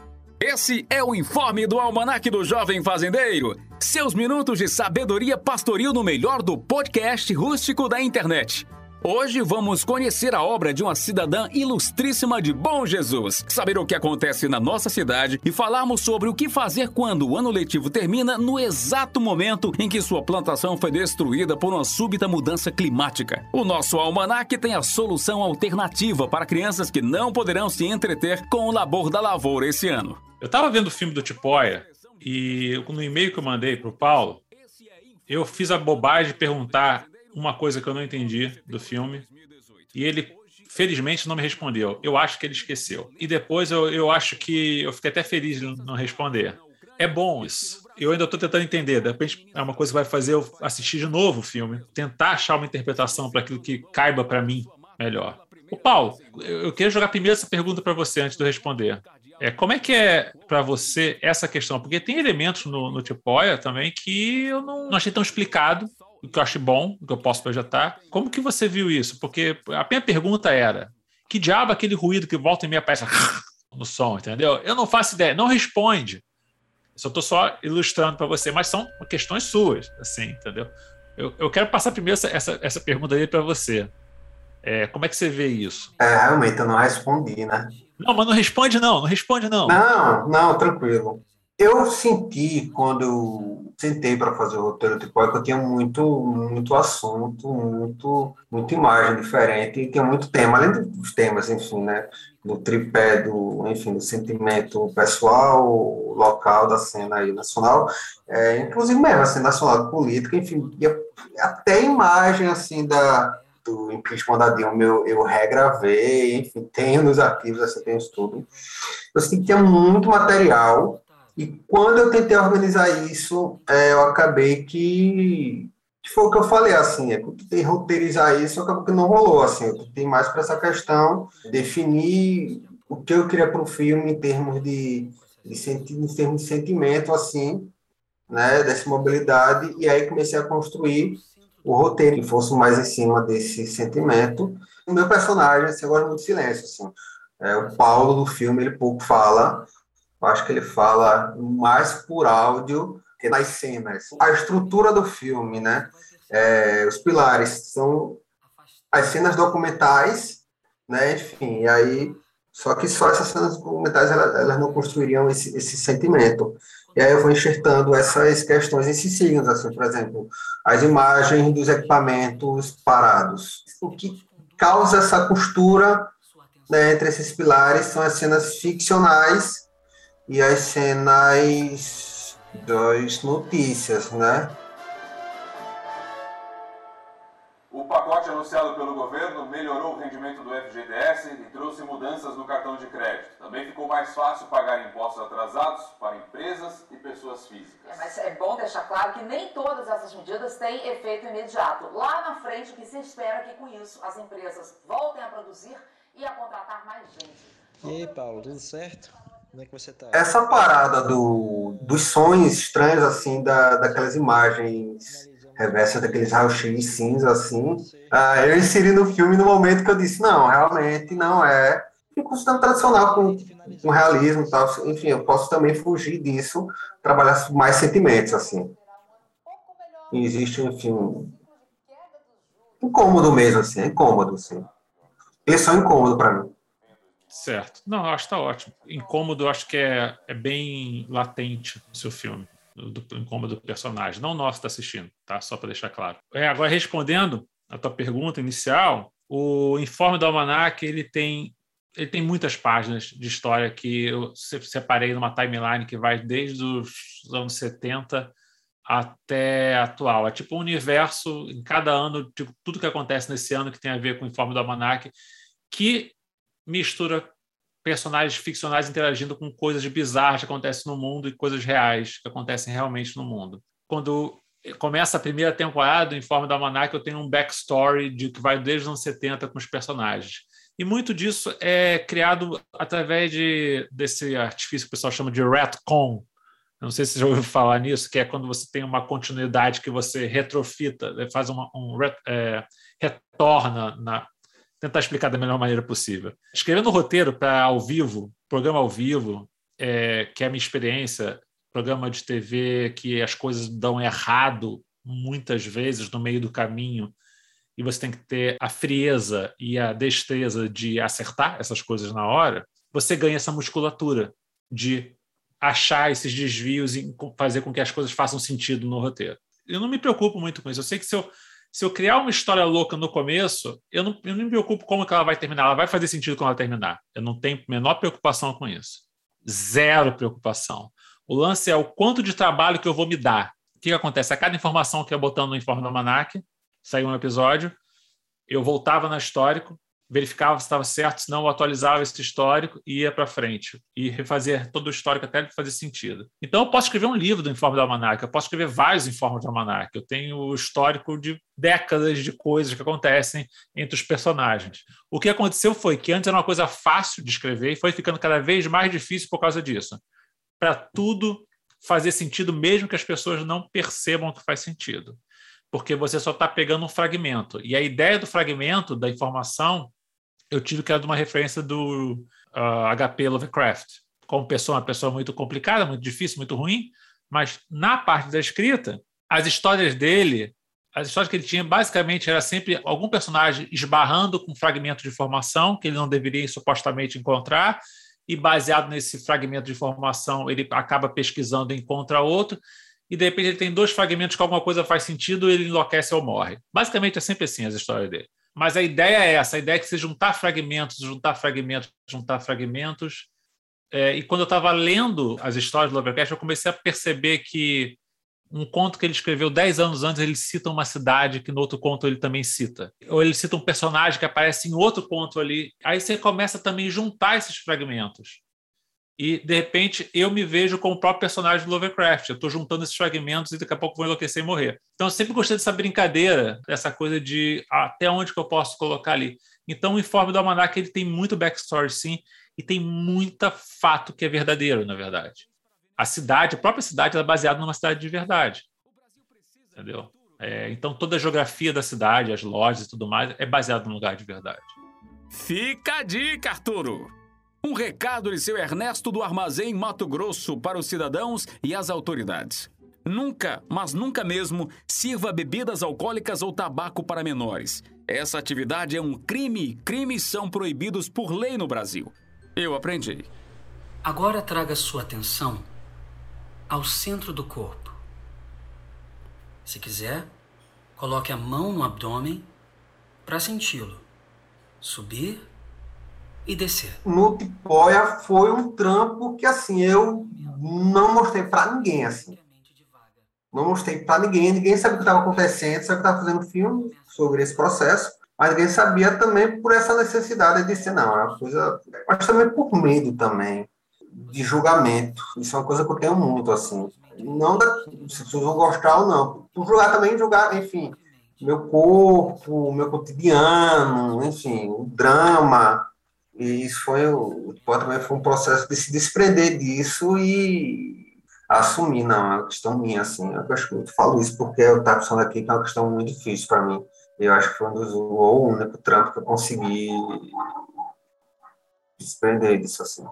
Esse é o informe do Almanac do Jovem Fazendeiro. Seus minutos de sabedoria pastoril no melhor do podcast rústico da internet. Hoje vamos conhecer a obra de uma cidadã ilustríssima de Bom Jesus, saber o que acontece na nossa cidade e falarmos sobre o que fazer quando o ano letivo termina no exato momento em que sua plantação foi destruída por uma súbita mudança climática. O nosso almanac tem a solução alternativa para crianças que não poderão se entreter com o labor da lavoura esse ano. Eu estava vendo o filme do Tipóia e no e-mail que eu mandei para o Paulo, eu fiz a bobagem de perguntar uma coisa que eu não entendi do filme. E ele, felizmente, não me respondeu. Eu acho que ele esqueceu. E depois eu, eu acho que eu fiquei até feliz de não responder. É bom isso. Eu ainda estou tentando entender. De repente, é uma coisa que vai fazer eu assistir de novo o filme, tentar achar uma interpretação para aquilo que caiba para mim melhor. O Paulo, eu queria jogar primeiro essa pergunta para você antes de eu responder. É, como é que é para você essa questão? Porque tem elementos no, no Tipoia também que eu não, não achei tão explicado o que eu acho bom, o que eu posso projetar. Como que você viu isso? Porque a minha pergunta era: que diabo aquele ruído que volta e meia aparece no som, entendeu? Eu não faço ideia, não responde. Eu estou só ilustrando para você, mas são questões suas, assim, entendeu? Eu, eu quero passar primeiro essa, essa, essa pergunta aí para você. É, como é que você vê isso? É, realmente, eu não respondi, né? Não, mas não responde não, não responde não. Não, não, tranquilo. Eu senti quando sentei para fazer o roteiro tipo que eu tinha muito muito assunto, muito muita imagem diferente e tinha muito tema, além dos temas, enfim, né, do tripé do, enfim, do sentimento pessoal, local da cena aí nacional, é, inclusive mesmo assim nacional, política, enfim, até imagem assim da do impeachment da Dilma eu, eu regravei, enfim, tenho nos arquivos, assim, tenho tudo. Eu senti que tinha muito material e quando eu tentei organizar isso, é, eu acabei que, que foi o que eu falei, assim, é eu tentei roteirizar isso, acabou que não rolou, assim, eu tentei mais para essa questão, definir o que eu queria para o filme em termos de, de em termos de sentimento, assim, né, dessa mobilidade, e aí comecei a construir o roteiro que fosse mais em cima desse sentimento. O meu personagem, assim, eu gosto muito de silêncio, assim, é, o Paulo do filme, ele pouco fala, eu acho que ele fala mais por áudio que nas cenas. A estrutura do filme, né? É, os pilares são as cenas documentais, né? Enfim, e aí só que só essas cenas documentais elas, elas não construiriam esse, esse sentimento. E aí eu vou enxertando essas questões, esses signos, assim, por exemplo, as imagens dos equipamentos parados. O que causa essa costura né, entre esses pilares são as cenas ficcionais e as cenas das notícias, né? O pacote anunciado pelo governo melhorou o rendimento do FGTS e trouxe mudanças no cartão de crédito. Também ficou mais fácil pagar impostos atrasados para empresas e pessoas físicas. É, mas é bom deixar claro que nem todas essas medidas têm efeito imediato. Lá na frente, o que se espera é que com isso as empresas voltem a produzir e a contratar mais gente. E aí, Paulo, tudo certo? Como é que você tá? Essa parada do, dos sonhos estranhos, assim, da, daquelas imagens reversas, daqueles raios-x cinza, assim, ah, eu inseri no filme no momento que eu disse, não, realmente não é considerando tradicional com, com realismo e tal. Enfim, eu posso também fugir disso, trabalhar mais sentimentos, assim. E existe, enfim, incômodo mesmo, assim, é incômodo, assim. Eles são incômodos para mim. Certo. Não, acho que tá ótimo. Incômodo, acho que é, é bem latente no seu filme, do, do incômodo do personagem. Não nosso está assistindo, tá? Só para deixar claro. É, agora, respondendo a tua pergunta inicial, o Informe do Almanac, ele tem ele tem muitas páginas de história que eu separei numa timeline que vai desde os anos 70 até atual. É tipo um universo em cada ano, tipo, tudo que acontece nesse ano que tem a ver com o Informe do Almanac, que mistura personagens ficcionais interagindo com coisas bizarras que acontecem no mundo e coisas reais que acontecem realmente no mundo. Quando começa a primeira temporada, em forma da Almanac, eu tenho um backstory de que vai desde os anos 70 com os personagens. E muito disso é criado através de, desse artifício que o pessoal chama de retcon, não sei se você já ouviu falar nisso, que é quando você tem uma continuidade que você retrofita, faz uma, um é, retorna na. Tentar explicar da melhor maneira possível. Escrevendo roteiro para ao vivo, programa ao vivo, é, que é a minha experiência, programa de TV que as coisas dão errado muitas vezes no meio do caminho e você tem que ter a frieza e a destreza de acertar essas coisas na hora, você ganha essa musculatura de achar esses desvios e fazer com que as coisas façam sentido no roteiro. Eu não me preocupo muito com isso. Eu sei que se eu, se eu criar uma história louca no começo, eu não, eu não me preocupo como ela vai terminar. Ela vai fazer sentido quando ela terminar. Eu não tenho a menor preocupação com isso. Zero preocupação. O lance é o quanto de trabalho que eu vou me dar. O que, que acontece? A cada informação que eu botando no Informe do Almanac, saiu um episódio, eu voltava no histórico, verificava se estava certo, se não, atualizava esse histórico e ia para frente. E refazer todo o histórico até ele fazer sentido. Então, eu posso escrever um livro do Informe do Almanac, eu posso escrever vários informes do Almanac. Eu tenho o histórico de décadas de coisas que acontecem entre os personagens. O que aconteceu foi que antes era uma coisa fácil de escrever e foi ficando cada vez mais difícil por causa disso. Para tudo fazer sentido, mesmo que as pessoas não percebam que faz sentido porque você só está pegando um fragmento. E a ideia do fragmento, da informação, eu tive que era de uma referência do uh, ah, HP Lovecraft. Como pessoa, uma pessoa muito complicada, muito difícil, muito ruim, mas na parte da escrita, as histórias dele, as histórias que ele tinha, basicamente era sempre algum personagem esbarrando com um fragmento de informação que ele não deveria supostamente encontrar, e baseado nesse fragmento de informação, ele acaba pesquisando e encontra outro, e de repente ele tem dois fragmentos que alguma coisa faz sentido ele enlouquece ou morre. Basicamente é sempre assim as histórias dele. Mas a ideia é essa, a ideia é que você juntar fragmentos, juntar fragmentos, juntar fragmentos. É, e quando eu estava lendo as histórias do Lovecraft, eu comecei a perceber que um conto que ele escreveu dez anos antes, ele cita uma cidade que no outro conto ele também cita. Ou ele cita um personagem que aparece em outro conto ali. Aí você começa também a juntar esses fragmentos e de repente eu me vejo como o próprio personagem do Lovecraft. Eu estou juntando esses fragmentos e daqui a pouco vou enlouquecer e morrer. Então eu sempre gostei dessa brincadeira, dessa coisa de até onde que eu posso colocar ali. Então o informe do Almanac ele tem muito backstory sim e tem muita fato que é verdadeiro, na verdade. A cidade, a própria cidade, é baseada numa cidade de verdade. Entendeu? É, então toda a geografia da cidade, as lojas e tudo mais é baseado num lugar de verdade. Fica a dica, Arturo! Um recado de seu Ernesto do Armazém Mato Grosso para os cidadãos e as autoridades. Nunca, mas nunca mesmo, sirva bebidas alcoólicas ou tabaco para menores. Essa atividade é um crime. Crimes são proibidos por lei no Brasil. Eu aprendi. Agora traga sua atenção ao centro do corpo. Se quiser, coloque a mão no abdômen para senti-lo. Subir e descer. No Tipoia foi um trampo que assim eu não mostrei para ninguém assim. Não mostrei para ninguém, ninguém sabia o que estava acontecendo, sabia que estava fazendo filme sobre esse processo, mas ninguém sabia também por essa necessidade de ser não, é uma coisa, mas também por medo também de julgamento. Isso é uma coisa que eu tenho muito assim. Não da, se pessoas vão gostar ou não. Por julgar também julgar, enfim, meu corpo, meu cotidiano, enfim, o drama, e isso foi, o, também foi um processo de se desprender disso e assumir, não, é uma questão minha, assim. Eu acho que eu falo isso porque eu estava pensando aqui que é uma questão muito difícil para mim. Eu acho que foi um dos, ou o único trampo que eu consegui desprender disso, assim.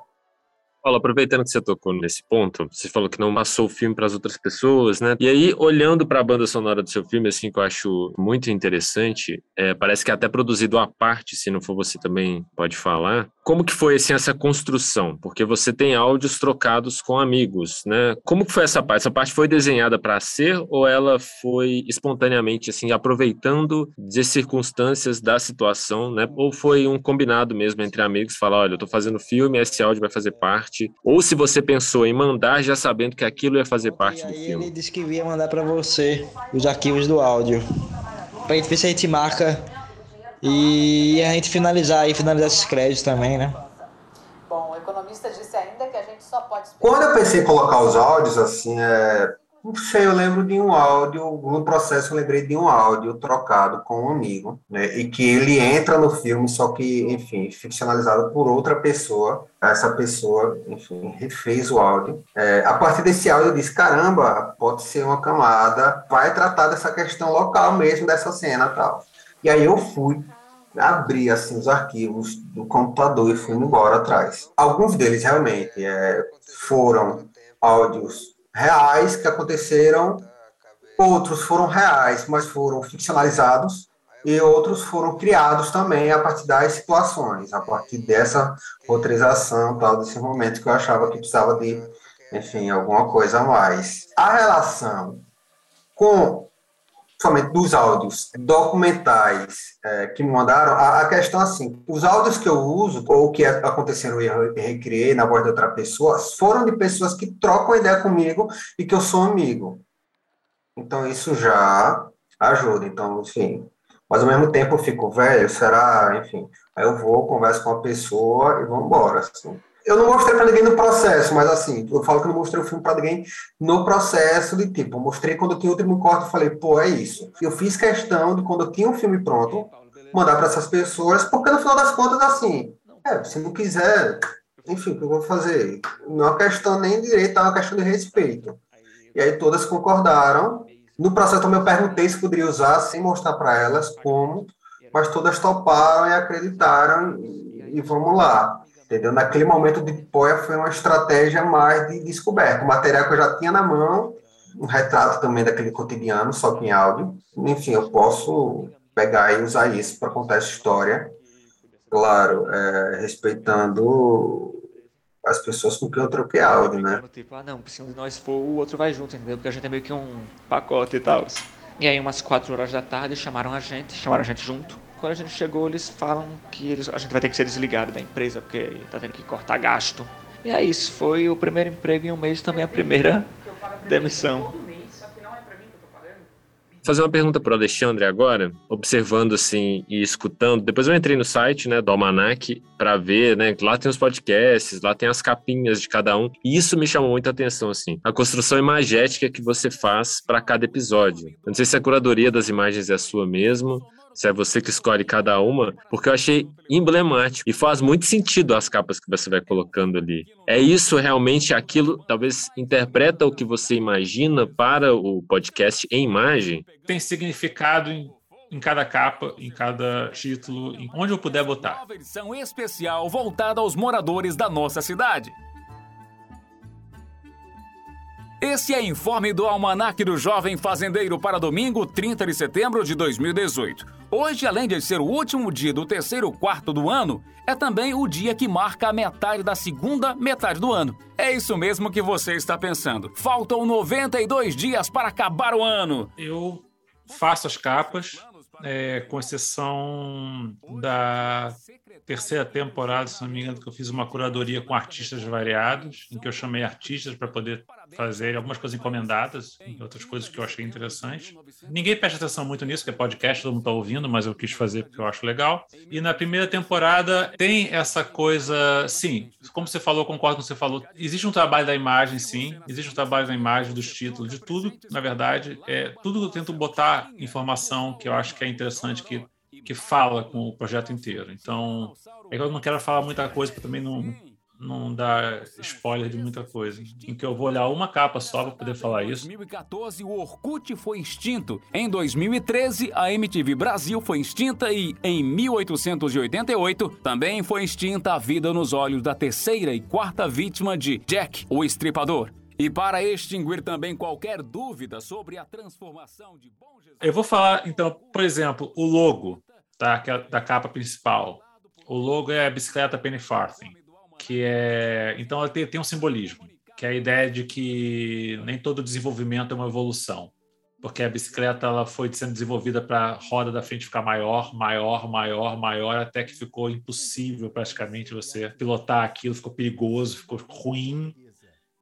Paulo, aproveitando que você tocou nesse ponto, você falou que não passou o filme para as outras pessoas, né? E aí, olhando para a banda sonora do seu filme, assim, que eu acho muito interessante, é, parece que é até produzido à parte, se não for você também pode falar. Como que foi, assim, essa construção? Porque você tem áudios trocados com amigos, né? Como que foi essa parte? Essa parte foi desenhada para ser ou ela foi espontaneamente, assim, aproveitando de circunstâncias da situação, né? Ou foi um combinado mesmo entre amigos, falar, olha, eu tô fazendo filme, esse áudio vai fazer parte parte, ou se você pensou em mandar já sabendo que aquilo ia fazer parte do filme. Ele disse que ia mandar para você os arquivos do áudio, pra gente ver se a gente marca e a gente finalizar e finalizar esses créditos também, né? Bom, o economista disse ainda que a gente só pode. Quando eu pensei em colocar os áudios, assim, é, Não sei, eu lembro de um áudio, no processo eu lembrei de um áudio trocado com um amigo, né, e que ele entra no filme, só que, enfim, ficcionalizado por outra pessoa, essa pessoa, enfim, refez o áudio. É, a partir desse áudio eu disse, caramba, pode ser uma camada, vai tratar dessa questão local mesmo, dessa cena tal. E aí eu fui abri assim os arquivos do computador e fui embora atrás. Alguns deles realmente é, foram áudios reais que aconteceram, outros foram reais, mas foram ficcionalizados e outros foram criados também a partir das situações, a partir dessa roteirização, tal, desse momento que eu achava que precisava de, enfim, alguma coisa a mais. A relação com somente dos áudios documentais é, que me mandaram, a, a, questão assim, os áudios que eu uso, ou que aconteceram e eu recriei na voz de outra pessoa, foram de pessoas que trocam ideia comigo e que eu sou amigo. Então isso já ajuda. Então, enfim, mas ao mesmo tempo eu fico, velho, será, enfim, aí eu vou, converso com a pessoa e vamos embora, assim. Eu não mostrei para ninguém no processo, mas assim, eu falo que eu não mostrei o filme para ninguém no processo de tipo, eu mostrei quando eu tinha o último corte e falei, pô, é isso. Eu fiz questão de quando eu tinha um filme pronto, mandar para essas pessoas, porque no final das contas, assim, é, se não quiser, enfim, o que eu vou fazer? Não é uma questão nem de direito, é uma questão de respeito. E aí todas concordaram. No processo também eu perguntei se poderia usar, sem mostrar para elas como, mas todas toparam e acreditaram, e, e vamos lá entendeu? Naquele momento de Poia foi uma estratégia mais de descoberta. O material que eu já tinha na mão, um retrato também daquele cotidiano, só que em áudio. Enfim, eu posso pegar e usar isso para contar essa história. Claro, é, respeitando as pessoas com quem eu troquei áudio, né? Tipo, ah, não, se um de nós for, o outro vai junto, entendeu? Porque a gente é meio que um pacote e tal. E aí, umas quatro horas da tarde, chamaram a gente, chamaram a gente junto quando a gente chegou, eles falam que eles, a gente vai ter que ser desligado da empresa porque tá tendo que cortar gasto. E é isso, foi o primeiro emprego em um mês também a primeira demissão. Fazer uma pergunta para o Alexandre agora, observando assim e escutando. Depois eu entrei no site, né, do Almanac para ver, né, lá tem os podcasts, lá tem as capinhas de cada um. E isso me chamou muita atenção assim. A construção imagética que você faz para cada episódio. Eu não sei se a curadoria das imagens é a sua mesmo, se é você que escolhe cada uma, porque eu achei emblemático e faz muito sentido as capas que você vai colocando ali. É isso realmente aquilo, talvez interpreta o que você imagina para o podcast em imagem? Tem significado em em cada capa, em cada título, em onde eu puder botar. Uma versão especial voltada aos moradores da nossa cidade. Esse é informe do Almanac do Jovem Fazendeiro para domingo, 30 de setembro de 2018. Hoje, além de ser o último dia do terceiro quarto do ano, é também o dia que marca a metade da segunda metade do ano. É isso mesmo que você está pensando. Faltam 92 dias para acabar o ano. Eu faço as capas, é, com exceção da terceira temporada, se não me engano, que eu fiz uma curadoria com artistas variados, em que eu chamei artistas para poder fazer algumas coisas encomendadas, outras coisas que eu achei interessantes. Ninguém presta atenção muito nisso, que é podcast, todo mundo está ouvindo, mas eu quis fazer porque eu acho legal. E na primeira temporada tem essa coisa, sim, como você falou, concordo com o que você falou, existe um trabalho da imagem, sim, existe um trabalho da imagem, dos títulos, de tudo, na verdade, é tudo eu tento botar informação que eu acho que é interessante que que fala com o projeto inteiro. Então, é que eu não quero falar muita coisa para também não, não dar spoiler de muita coisa. Em que eu vou olhar uma capa só para poder falar isso. Em 2014, o Orkut foi extinto. Em 2013, a MTV Brasil foi extinta e, em 1888, também foi extinta a vida nos olhos da terceira e quarta vítima de Jack, o Estripador. E para extinguir também qualquer dúvida sobre a transformação de Bom Jesus... Eu vou falar, então, por exemplo, o logo é da capa principal. O logo é a bicicleta Penny Farthing, que é... Então, ela tem, tem um simbolismo, que é a ideia de que nem todo desenvolvimento é uma evolução porque a bicicleta ela foi sendo desenvolvida para a roda da frente ficar maior, maior, maior, maior, até que ficou impossível praticamente você pilotar aquilo, ficou perigoso, ficou ruim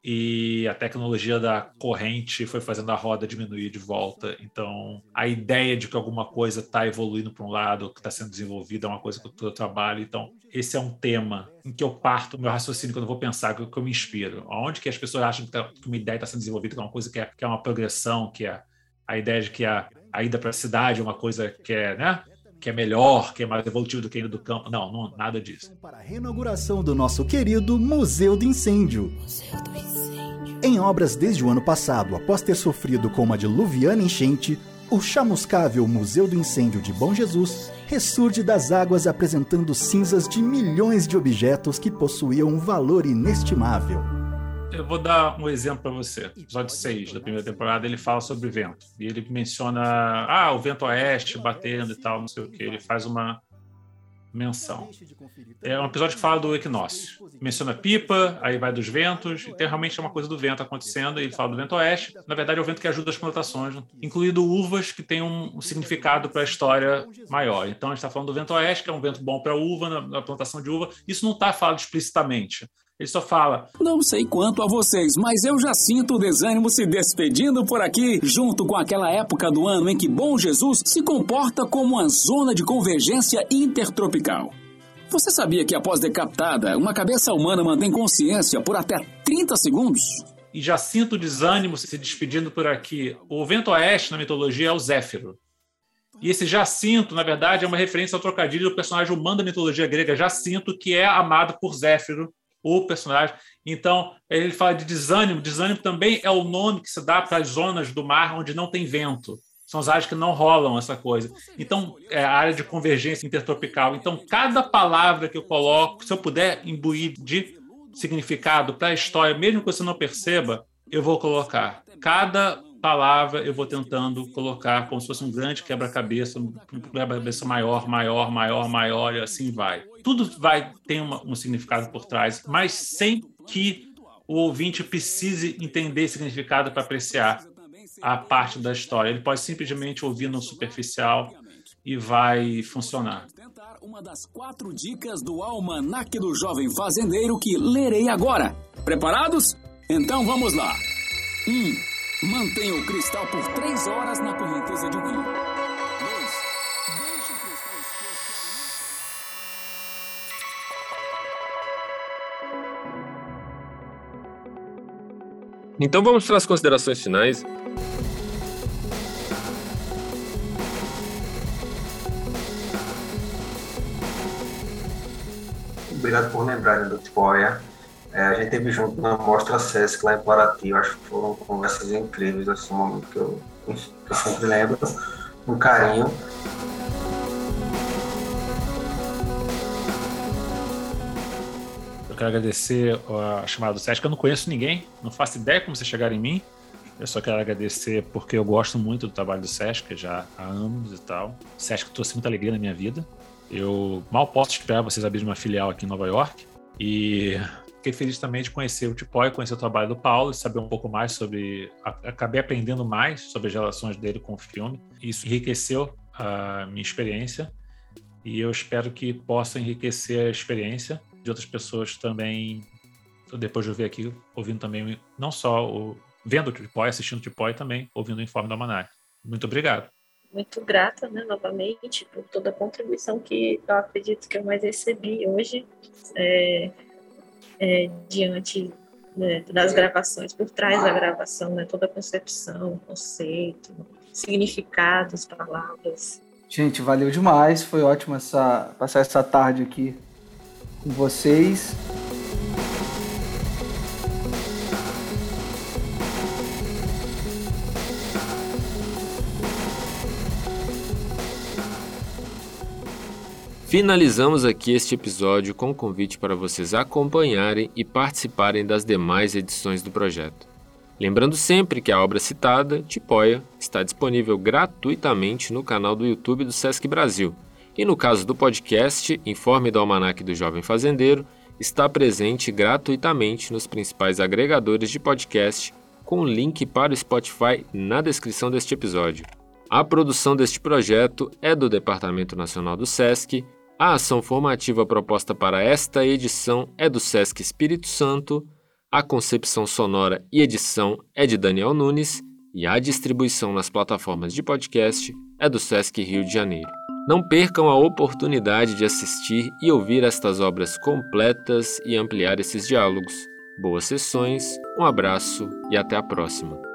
e a tecnologia da corrente foi fazendo a roda diminuir de volta. Então, a ideia de que alguma coisa está evoluindo para um lado, que está sendo desenvolvida, é uma coisa que eu trabalho. Então, esse é um tema em que eu parto o meu raciocínio quando eu vou pensar, que eu me inspiro. Onde que as pessoas acham que, tá, uma ideia está sendo desenvolvida, que é uma coisa que é, que é uma progressão, que é a ideia de que a, a ida para a cidade é uma coisa que é, né? Que é melhor, que é mais evolutivo do que a do campo. Não, não, nada disso. Para a reinauguração do nosso querido Museu do Incêndio. Museu do Incêndio. Em obras desde o ano passado, após ter sofrido com uma diluviana enchente, o chamuscável Museu do Incêndio de Bom Jesus ressurge das águas apresentando cinzas de milhões de objetos que possuíam um valor inestimável. Eu vou dar um exemplo para você. Episódio 6 da primeira temporada, ele fala sobre vento. E ele menciona, ah, o vento oeste batendo e tal, não sei o que. Ele faz uma menção. É um episódio que fala do equinócio. Menciona pipa, aí vai dos ventos, e tem realmente uma coisa do vento acontecendo, e ele fala do vento oeste. Na verdade, é o vento que ajuda as plantações, incluindo uvas, que tem um, um significado para a história maior. Então, a gente está falando do vento oeste, que é um vento bom para uva, na, na plantação de uva. Isso não está falado explicitamente. Ele só fala: Não sei quanto a vocês, mas eu já sinto o desânimo se despedindo por aqui, junto com aquela época do ano em que Bom Jesus se comporta como uma zona de convergência intertropical. Você sabia que após decapitada, uma cabeça humana mantém consciência por até 30 segundos? E já sinto o desânimo se despedindo por aqui. O vento oeste na mitologia é o Zéfiro. E esse Jacinto, na verdade, é uma referência ao trocadilho do personagem humano da mitologia grega, Jacinto, que é amado por Zéfiro, o personagem. Então, ele fala de desânimo. Desânimo também é o nome que se dá para as zonas do mar onde não tem vento. São as áreas que não rolam essa coisa. Então, é a área de convergência intertropical. Então, cada palavra que eu coloco, se eu puder imbuir de significado para a história, mesmo que você não perceba, eu vou colocar. Cada palavra eu vou tentando colocar como se fosse um grande quebra-cabeça, um quebra-cabeça maior, maior, maior, maior, e assim vai. Tudo vai ter uma, um significado por trás, mas sem que o ouvinte precise entender esse significado para apreciar a parte da história. Ele pode simplesmente ouvir no superficial e vai funcionar. Uma das quatro dicas do almanaque do jovem fazendeiro que lerei agora. Preparados? Então vamos lá. Um, Mantenha o cristal por três horas na correnteza de um rio. Então vamos para as considerações finais. Obrigado por lembrarem do Tipoia. É, a gente teve junto na Mostra Sesc lá em Paraty, acho que foram conversas incríveis, um momento que eu, que eu sempre lembro, um carinho. Quero agradecer a chamada do Sesc, eu não conheço ninguém, não faço ideia como você chegar em mim. Eu só quero agradecer porque eu gosto muito do trabalho do Sesc, já há anos e tal. O Sesc trouxe muita alegria na minha vida. Eu mal posso esperar vocês abrirem uma filial aqui em Nova York. E Fiquei feliz também de conhecer o Tipói, conhecer o trabalho do Paulo, saber um pouco mais sobre. Acabei aprendendo mais sobre as relações dele com o filme. Isso enriqueceu a minha experiência e eu espero que possa enriquecer a experiência de outras pessoas também. Depois de eu ver aqui, ouvindo também, não só o, vendo o Tipói, assistindo o Tipói, também ouvindo o Informe da Manac. Muito obrigado. Muito grata, né, novamente, por toda a contribuição que eu acredito que eu mais recebi hoje. É é, diante né, das gravações, por trás da gravação, né, toda a concepção, conceito, significados, palavras. Gente, valeu demais, foi ótimo essa, passar essa tarde aqui com vocês. Finalizamos aqui este episódio com o um convite para vocês acompanharem e participarem das demais edições do projeto. Lembrando sempre que a obra citada, Tipoia, está disponível gratuitamente no canal do YouTube do Sesc Brasil. E no caso do podcast, Informe do Almanac do Jovem Fazendeiro, está presente gratuitamente nos principais agregadores de podcast, com link para o Spotify na descrição deste episódio. A produção deste projeto é do Departamento Nacional do SESC. A ação formativa proposta para esta edição é do SESC Espírito Santo, A concepção sonora e edição é de Daniel Nunes. E a distribuição nas plataformas de podcast é do Sesc Rio de Janeiro. Não percam a oportunidade de assistir e ouvir estas obras completas e ampliar esses diálogos. Boas sessões, um abraço e até a próxima.